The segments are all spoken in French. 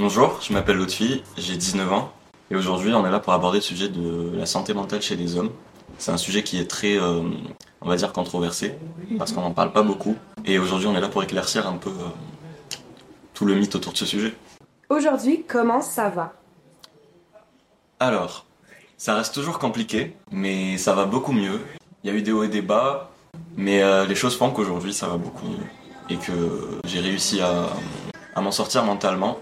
Bonjour, je m'appelle Lotfi, j'ai 19 ans et aujourd'hui on est là pour aborder le sujet de la santé mentale chez les hommes. C'est un sujet qui est très, euh, on va dire, controversé parce qu'on n'en parle pas beaucoup et aujourd'hui on est là pour éclaircir un peu euh, tout le mythe autour de ce sujet. Aujourd'hui, comment ça va? Alors, ça reste toujours compliqué mais ça va beaucoup mieux. Il y a eu des hauts et des bas mais euh, les choses font qu'aujourd'hui ça va beaucoup mieux et que j'ai réussi à, à m'en sortir mentalement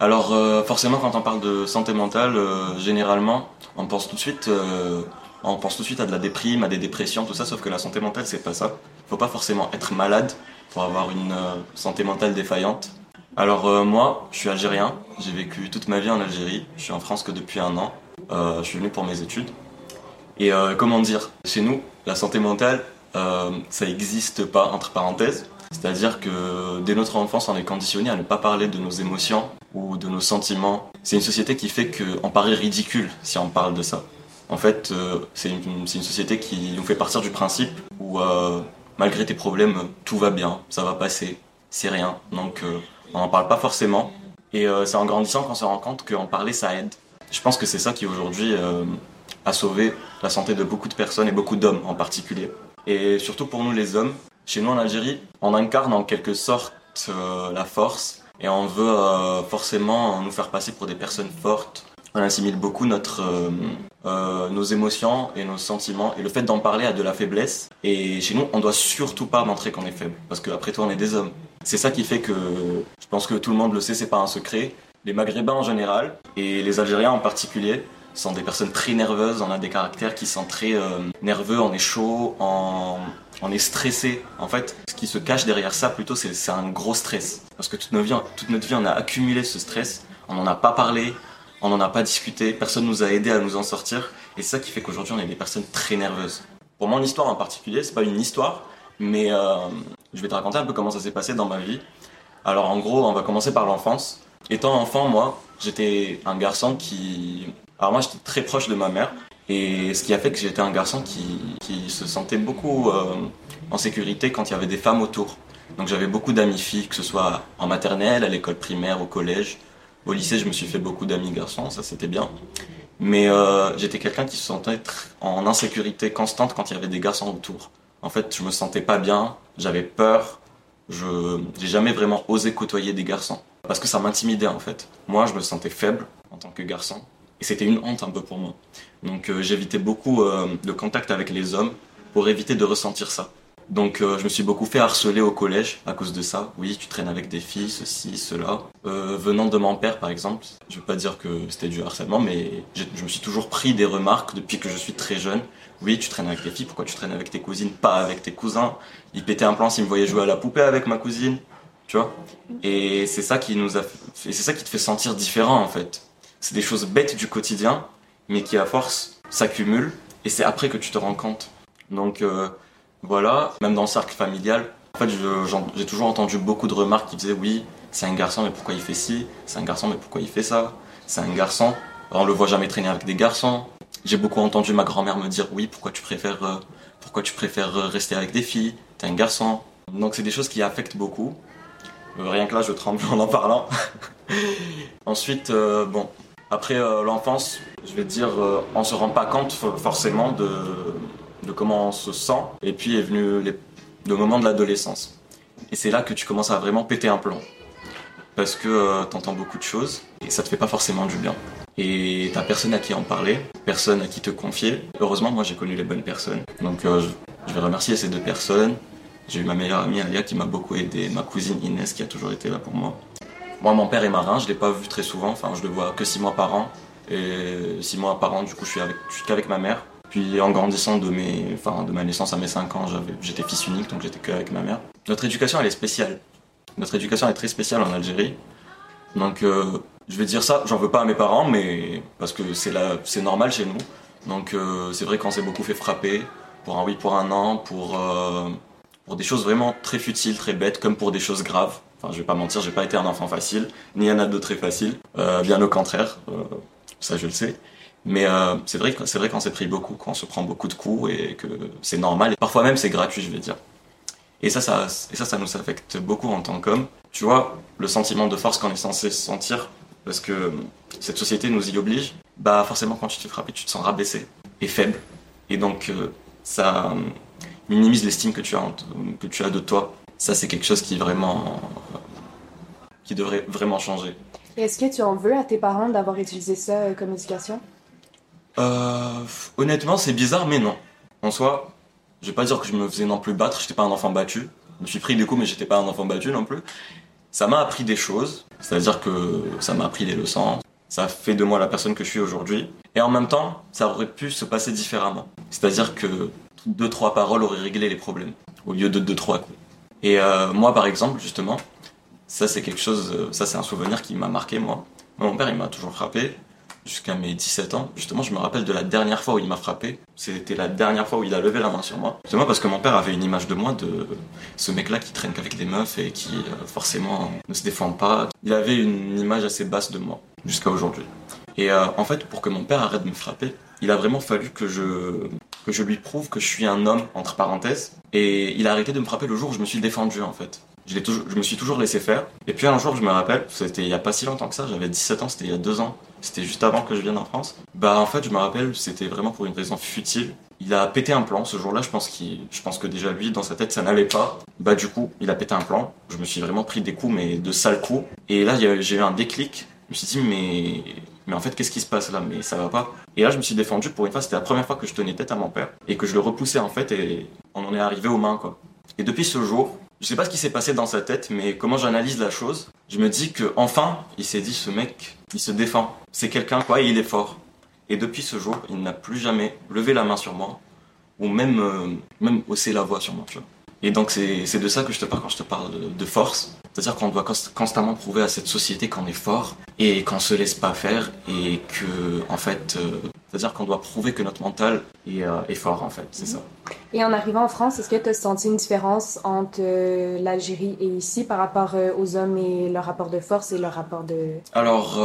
alors euh, forcément quand on parle de santé mentale, euh, généralement on pense tout de suite, euh, on pense tout de suite à de la déprime, à des dépressions, tout ça, sauf que la santé mentale c'est pas ça. Faut pas forcément être malade pour avoir une santé mentale défaillante. Alors moi, je suis algérien, j'ai vécu toute ma vie en Algérie, je suis en France que depuis un an, je suis venu pour mes études. Et comment dire, chez nous, la santé mentale, ça n'existe pas entre parenthèses. C'est-à-dire que dès notre enfance, on est conditionné à ne pas parler de nos émotions ou de nos sentiments. C'est une société qui fait qu'on paraît ridicule si on parle de ça. En fait, euh, c'est une, société qui nous fait partir du principe où euh, malgré tes problèmes, tout va bien, ça va passer, c'est rien. Donc euh, on n'en parle pas forcément. Et c'est en grandissant qu'on se rend compte qu'en parler, ça aide. Je pense que c'est ça qui aujourd'hui a sauvé la santé de beaucoup de personnes et beaucoup d'hommes en particulier. Et surtout pour nous les hommes, chez nous en Algérie, on incarne en quelque sorte euh, la force et on veut euh, forcément nous faire passer pour des personnes fortes. On assimile beaucoup euh, nos émotions et nos sentiments et le fait d'en parler a de la faiblesse. Et chez nous, on doit surtout pas montrer qu'on est faible parce qu'après tout, on est des hommes. C'est ça qui fait que je pense que tout le monde le sait, c'est pas un secret. Les Maghrébins en général et les Algériens en particulier sont des personnes très nerveuses, on a des caractères qui sont très nerveux, on est chaud, on, est stressé. En fait, ce qui se cache derrière ça, plutôt, c'est un gros stress. Parce que toute notre, vie, toute notre vie, on a accumulé ce stress, on n'en a pas parlé, on n'en a pas discuté, personne nous a aidé à nous en sortir. Et c'est ça qui fait qu'aujourd'hui, on est des personnes très nerveuses. Pour mon histoire en particulier, c'est pas une histoire, mais euh, je vais te raconter un peu comment ça s'est passé dans ma vie. Alors en gros, on va commencer par l'enfance. Étant enfant, moi, j'étais un garçon qui... Alors moi, j'étais très proche de ma mère. Et ce qui a fait que j'étais un garçon qui, qui se sentait beaucoup euh, en sécurité quand il y avait des femmes autour. Donc j'avais beaucoup d'amis filles, que ce soit en maternelle, à l'école primaire, au collège. Au lycée, je me suis fait beaucoup d'amis garçons, ça c'était bien. Mais euh, j'étais quelqu'un qui se sentait en insécurité constante quand il y avait des garçons autour. En fait, je me sentais pas bien, j'avais peur, je j'ai jamais vraiment osé côtoyer des garçons parce que ça m'intimidait en fait. Moi, je me sentais faible en tant que garçon et c'était une honte un peu pour moi. Donc euh, j'évitais beaucoup euh, le contact avec les hommes pour éviter de ressentir ça. Donc euh, je me suis beaucoup fait harceler au collège à cause de ça. Oui, tu traînes avec des filles, ceci, cela. venant de mon père par exemple, je veux pas dire que c'était du harcèlement, mais je me suis toujours pris des remarques depuis que je suis très jeune. Oui, tu traînes avec des filles, pourquoi tu traînes avec tes cousines, pas avec tes cousins? Il pétait un plan s'il me voyait jouer à la poupée avec ma cousine, tu vois? Et c'est ça qui nous a, c'est ça qui te fait sentir différent en fait. C'est des choses bêtes du quotidien mais qui à force s'accumulent et c'est après que tu te rends compte. Donc euh, voilà, même dans le cercle familial, en fait j'ai toujours entendu beaucoup de remarques qui disaient oui, c'est un garçon mais pourquoi il fait ci, c'est un garçon mais pourquoi il fait ça, c'est un garçon, on le voit jamais traîner avec des garçons. J'ai beaucoup entendu ma grand-mère me dire oui, pourquoi tu préfères euh, pourquoi tu préfères rester avec des filles, t'es un garçon. Donc c'est des choses qui affectent beaucoup. Euh, rien que là je tremble en en parlant. Ensuite, bon, après l'enfance, je vais dire, euh, on se rend pas compte forcément de, de comment on se sent. Et puis est venu le moment de l'adolescence. Et c'est là que tu commences à vraiment péter un plomb. Parce que euh, tu entends beaucoup de choses et ça te fait pas forcément du bien. Et t'as personne à qui en parler, personne à qui te confier. Heureusement, moi j'ai connu les bonnes personnes. Donc euh, je vais remercier ces deux personnes. J'ai eu ma meilleure amie Alia qui m'a beaucoup aidé, ma cousine Inès qui a toujours été là pour moi. Moi, mon père est marin, je l'ai pas vu très souvent, enfin je le vois que six mois par an. Et six mois par an, du coup, je suis, avec, qu'avec ma mère. Puis en grandissant de, mes, enfin, de ma naissance à mes 5 ans, j'étais fils unique, donc j'étais qu'avec ma mère. Notre éducation, elle est spéciale. Notre éducation est très spéciale en Algérie. Donc euh, je vais dire ça, j'en veux pas à mes parents, mais parce que c'est normal chez nous. Donc euh, c'est vrai qu'on s'est beaucoup fait frapper, pour un oui, pour un an, pour, euh, pour des choses vraiment très futiles, très bêtes, comme pour des choses graves. Enfin, je vais pas mentir, j'ai pas été un enfant facile, ni un ado très facile, bien au contraire ça je le sais. Mais euh, c'est vrai, c'est vrai qu'on s'est pris beaucoup, qu'on se prend beaucoup de coups et que c'est normal. Parfois même c'est gratuit, je vais dire. Et ça, ça, et ça, ça nous affecte beaucoup en tant qu'homme. Tu vois, le sentiment de force qu'on est censé sentir parce que cette société nous y oblige, bah forcément quand tu te tu te sens rabaissé et faible. Et donc euh, ça euh, minimise l'estime que tu as que tu as de toi. Ça c'est quelque chose qui vraiment qui devrait vraiment changer. Est-ce que tu en veux à tes parents d'avoir utilisé ça euh, comme éducation? Euh, Honnêtement, c'est bizarre, mais non. En soi, je vais pas dire que je me faisais non plus battre, j'étais pas un enfant battu. Je me suis pris des coups, mais j'étais pas un enfant battu non plus. Ça m'a appris des choses, c'est-à-dire que ça m'a appris des leçons. Ça a fait de moi la personne que je suis aujourd'hui. Et en même temps, ça aurait pu se passer différemment. C'est-à-dire que deux, trois paroles auraient réglé les problèmes, au lieu de deux, trois coups. Et euh, moi, par exemple, justement, ça, c'est quelque chose, euh, ça, c'est un souvenir qui m'a marqué, moi. Mon père, il m'a toujours frappé jusqu'à mes 17 ans. Justement, je me rappelle de la dernière fois où il m'a frappé. C'était la dernière fois où il a levé la main sur moi. Justement parce que mon père avait une image de moi de ce mec-là qui traîne qu'avec des meufs et qui euh, forcément ne se défend pas. Il avait une image assez basse de moi jusqu'à aujourd'hui. Et euh, en fait, pour que mon père arrête de me frapper, il a vraiment fallu que je que je lui prouve que je suis un homme entre parenthèses. Et il a arrêté de me frapper le jour où je me suis défendu en fait. Je, toujours, je me suis toujours laissé faire. Et puis un jour, je me rappelle, c'était il y a pas si longtemps que ça, j'avais 17 ans, c'était il y a deux ans, c'était juste avant que je vienne en France. Bah en fait, je me rappelle, c'était vraiment pour une raison futile. Il a pété un plan ce jour-là, je pense je pense que déjà lui, dans sa tête, ça n'allait pas. Bah du coup, il a pété un plan. Je me suis vraiment pris des coups, mais de sales coups. Et là, j'ai eu un déclic. Je me suis dit, mais, mais en fait, qu'est-ce qui se passe là? Mais ça va pas. Et là, je me suis défendu pour une fois. C'était la première fois que je tenais tête à mon père et que je le repoussais en fait, et on en est arrivé aux mains quoi. Et depuis ce jour, je sais pas ce qui s'est passé dans sa tête, mais comment j'analyse la chose, je me dis que enfin, il s'est dit ce mec, il se défend. C'est quelqu'un quoi, il est fort. Et depuis ce jour, il n'a plus jamais levé la main sur moi, ou même, euh, même hausser la voix sur moi. Tu vois. Et donc c'est de ça que je te parle quand je te parle de, force. C'est-à-dire qu'on doit constamment prouver à cette société qu'on est fort et qu'on se laisse pas faire et que en fait, euh, c'est-à-dire qu'on doit prouver que notre mental est, euh, est fort en fait, c'est ça. Et en arrivant en France, est-ce que tu as senti une différence entre euh, l'Algérie et ici par rapport aux hommes et leur rapport de force et leur rapport de... Alors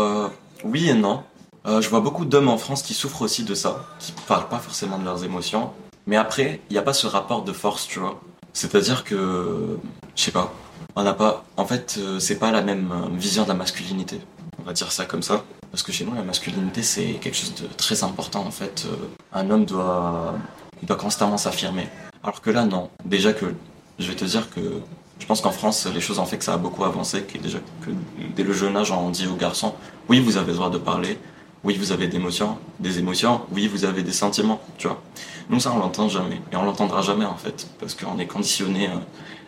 oui et non. je vois beaucoup d'hommes en France qui souffrent aussi de ça, qui parlent pas forcément de leurs émotions. Mais après, il n'y a pas ce rapport de force, tu vois. C'est-à-dire que, je sais pas, on n'a pas, en fait, euh, c'est pas la même euh, vision de la masculinité. On va dire ça comme ça. Parce que chez nous, la masculinité, c'est quelque chose de très important, en fait. Euh, un homme doit, doit constamment s'affirmer. Alors que là, non. Déjà que, je vais te dire que, je pense qu'en France, les choses ont fait que ça a beaucoup avancé, que déjà, que dès le jeune âge, on dit aux garçons, oui, vous avez le droit de parler, oui, vous avez des émotions, des émotions, oui, vous avez des sentiments, tu vois. Nous, ça, on l'entend jamais. Et on l'entendra jamais, en fait. Parce qu'on est conditionné euh,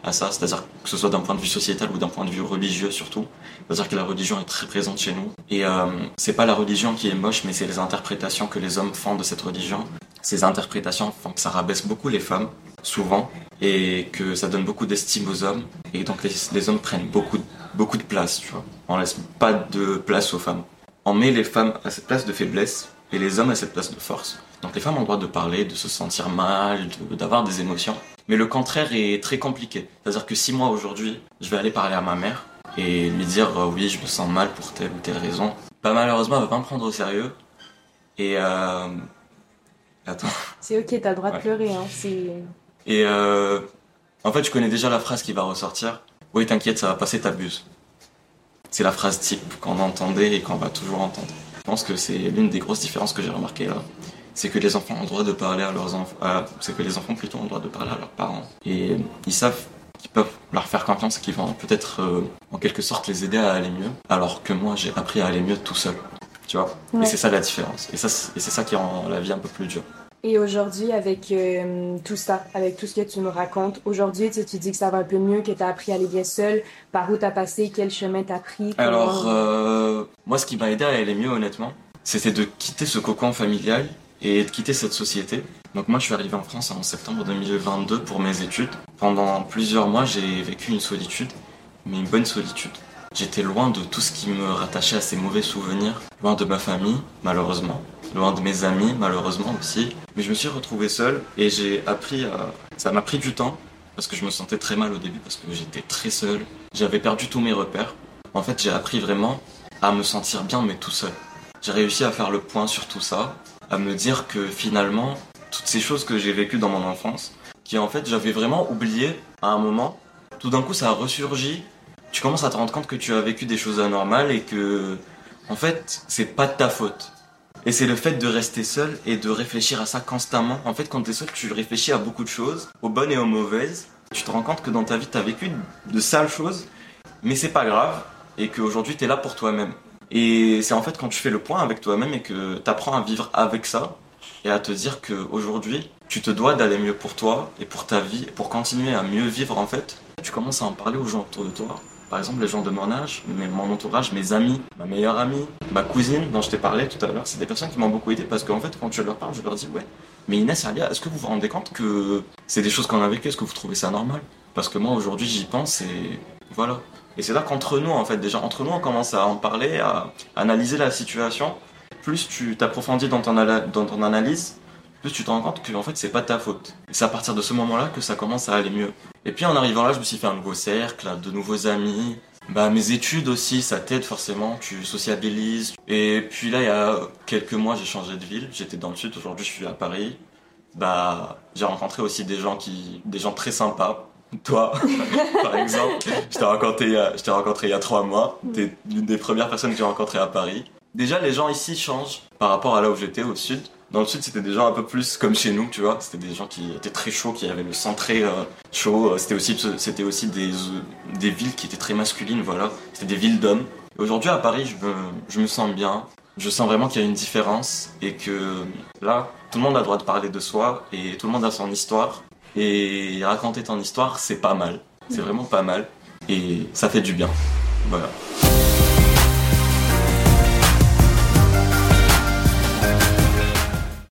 à ça. C'est-à-dire que ce soit d'un point de vue sociétal ou d'un point de vue religieux, surtout. C'est-à-dire que la religion est très présente chez nous. Et euh, c'est pas la religion qui est moche, mais c'est les interprétations que les hommes font de cette religion. Ces interprétations font que ça rabaisse beaucoup les femmes, souvent. Et que ça donne beaucoup d'estime aux hommes. Et donc, les, hommes prennent beaucoup, beaucoup de place, tu vois. On laisse pas de place aux femmes on met les femmes à cette place de faiblesse et les hommes à cette place de force. Donc les femmes ont le droit de parler, de se sentir mal, d'avoir des émotions. Mais le contraire est très compliqué. C'est-à-dire que si moi aujourd'hui, je vais aller parler à ma mère et lui dire euh, oui, je me sens mal pour telle ou telle raison, bah malheureusement, elle va pas me prendre au sérieux. Et euh... Attends. C'est ok, t'as le droit de pleurer, hein. Et euh... En fait, je connais déjà la phrase qui va ressortir. Oui, t'inquiète, ça va passer, t'abuses. C'est la phrase type qu'on entendait et qu'on va toujours entendre. Je pense que c'est l'une des grosses différences que j'ai remarquées là. C'est que les enfants ont le droit de parler à leurs enfants. c'est que les enfants plutôt ont le droit de parler à leurs parents. Et ils savent qu'ils peuvent leur faire confiance et qu'ils vont peut-être euh, en quelque sorte les aider à aller mieux. Alors que moi j'ai appris à aller mieux tout seul. Tu vois? Et c'est ça la différence. Et, ça, et c'est ça qui rend la vie un peu plus dure. Et aujourd'hui, avec euh, tout ça, avec tout ce que tu nous racontes, aujourd'hui, tu, tu dis que ça va un peu mieux, que tu as appris à aller bien seul. Par où tu as passé? Quel chemin tu as pris Alors, euh, moi, ce qui m'a aidé à aller mieux, honnêtement, c'était de quitter ce cocon familial et de quitter cette société. Donc moi, je suis arrivé en France en septembre 2022 pour mes études. Pendant plusieurs mois, j'ai vécu une solitude, mais une bonne solitude. J'étais loin de tout ce qui me rattachait à ces mauvais souvenirs, loin de ma famille, malheureusement loin de mes amis malheureusement aussi. Mais je me suis retrouvé seul et j'ai appris à... Ça m'a pris du temps parce que je me sentais très mal au début parce que j'étais très seul. J'avais perdu tous mes repères. En fait, j'ai appris vraiment à me sentir bien mais tout seul. J'ai réussi à faire le point sur tout ça, à me dire que finalement, toutes ces choses que j'ai vécues dans mon enfance, qui en fait j'avais vraiment oublié à un moment, tout d'un coup ça a ressurgi. Tu commences à te rendre compte que tu as vécu des choses anormales et que en fait, c'est pas de ta faute. Et c'est le fait de rester seul et de réfléchir à ça constamment. En fait, quand t'es seul, tu réfléchis à beaucoup de choses, aux bonnes et aux mauvaises. Tu te rends compte que dans ta vie, t'as vécu de sales choses, mais c'est pas grave, et qu'aujourd'hui, t'es là pour toi-même. Et c'est en fait quand tu fais le point avec toi-même et que t'apprends à vivre avec ça, et à te dire qu'aujourd'hui, tu te dois d'aller mieux pour toi et pour ta vie, pour continuer à mieux vivre en fait. Tu commences à en parler aux gens autour de toi, par exemple, les gens de mon âge, mon entourage, mes amis, ma meilleure amie, ma cousine dont je t'ai parlé tout à l'heure, c'est des personnes qui m'ont beaucoup aidé parce qu'en fait, quand je leur parle, je leur dis ouais, mais Inès, Alia, est-ce que vous vous rendez compte que c'est des choses qu'on a vécues? Est-ce que vous trouvez ça normal? Parce que moi, aujourd'hui, j'y pense et voilà. Et c'est là qu'entre nous, en fait, déjà, entre nous, on commence à en parler, à analyser la situation. Plus tu t'approfondis dans ton, dans ton analyse, plus tu te rends compte que en fait c'est pas ta faute. C'est à partir de ce moment-là que ça commence à aller mieux. Et puis en arrivant là, je me suis fait un nouveau cercle, de nouveaux amis. Bah mes études aussi, ça t'aide forcément, tu sociabilises. Et puis là, il y a quelques mois, j'ai changé de ville. J'étais dans le sud, aujourd'hui je suis à Paris. Bah j'ai rencontré aussi des gens qui, des gens très sympas. Toi, par exemple, je t'ai rencontré, je t'ai rencontré il y a trois mois. T'es l'une des premières personnes que j'ai rencontrées à Paris. Déjà, les gens ici changent par rapport à là où j'étais au sud. Dans le sud, c'était des gens un peu plus comme chez nous, tu vois. C'était des gens qui étaient très chauds, qui avaient le sang très euh, chaud. C'était aussi, c'était aussi des, des villes qui étaient très masculines, voilà. C'était des villes d'hommes. Aujourd'hui, à Paris, je me, je me sens bien. Je sens vraiment qu'il y a une différence et que là, tout le monde a le droit de parler de soi et tout le monde a son histoire. Et raconter ton histoire, c'est pas mal. C'est vraiment pas mal. Et ça fait du bien. Voilà.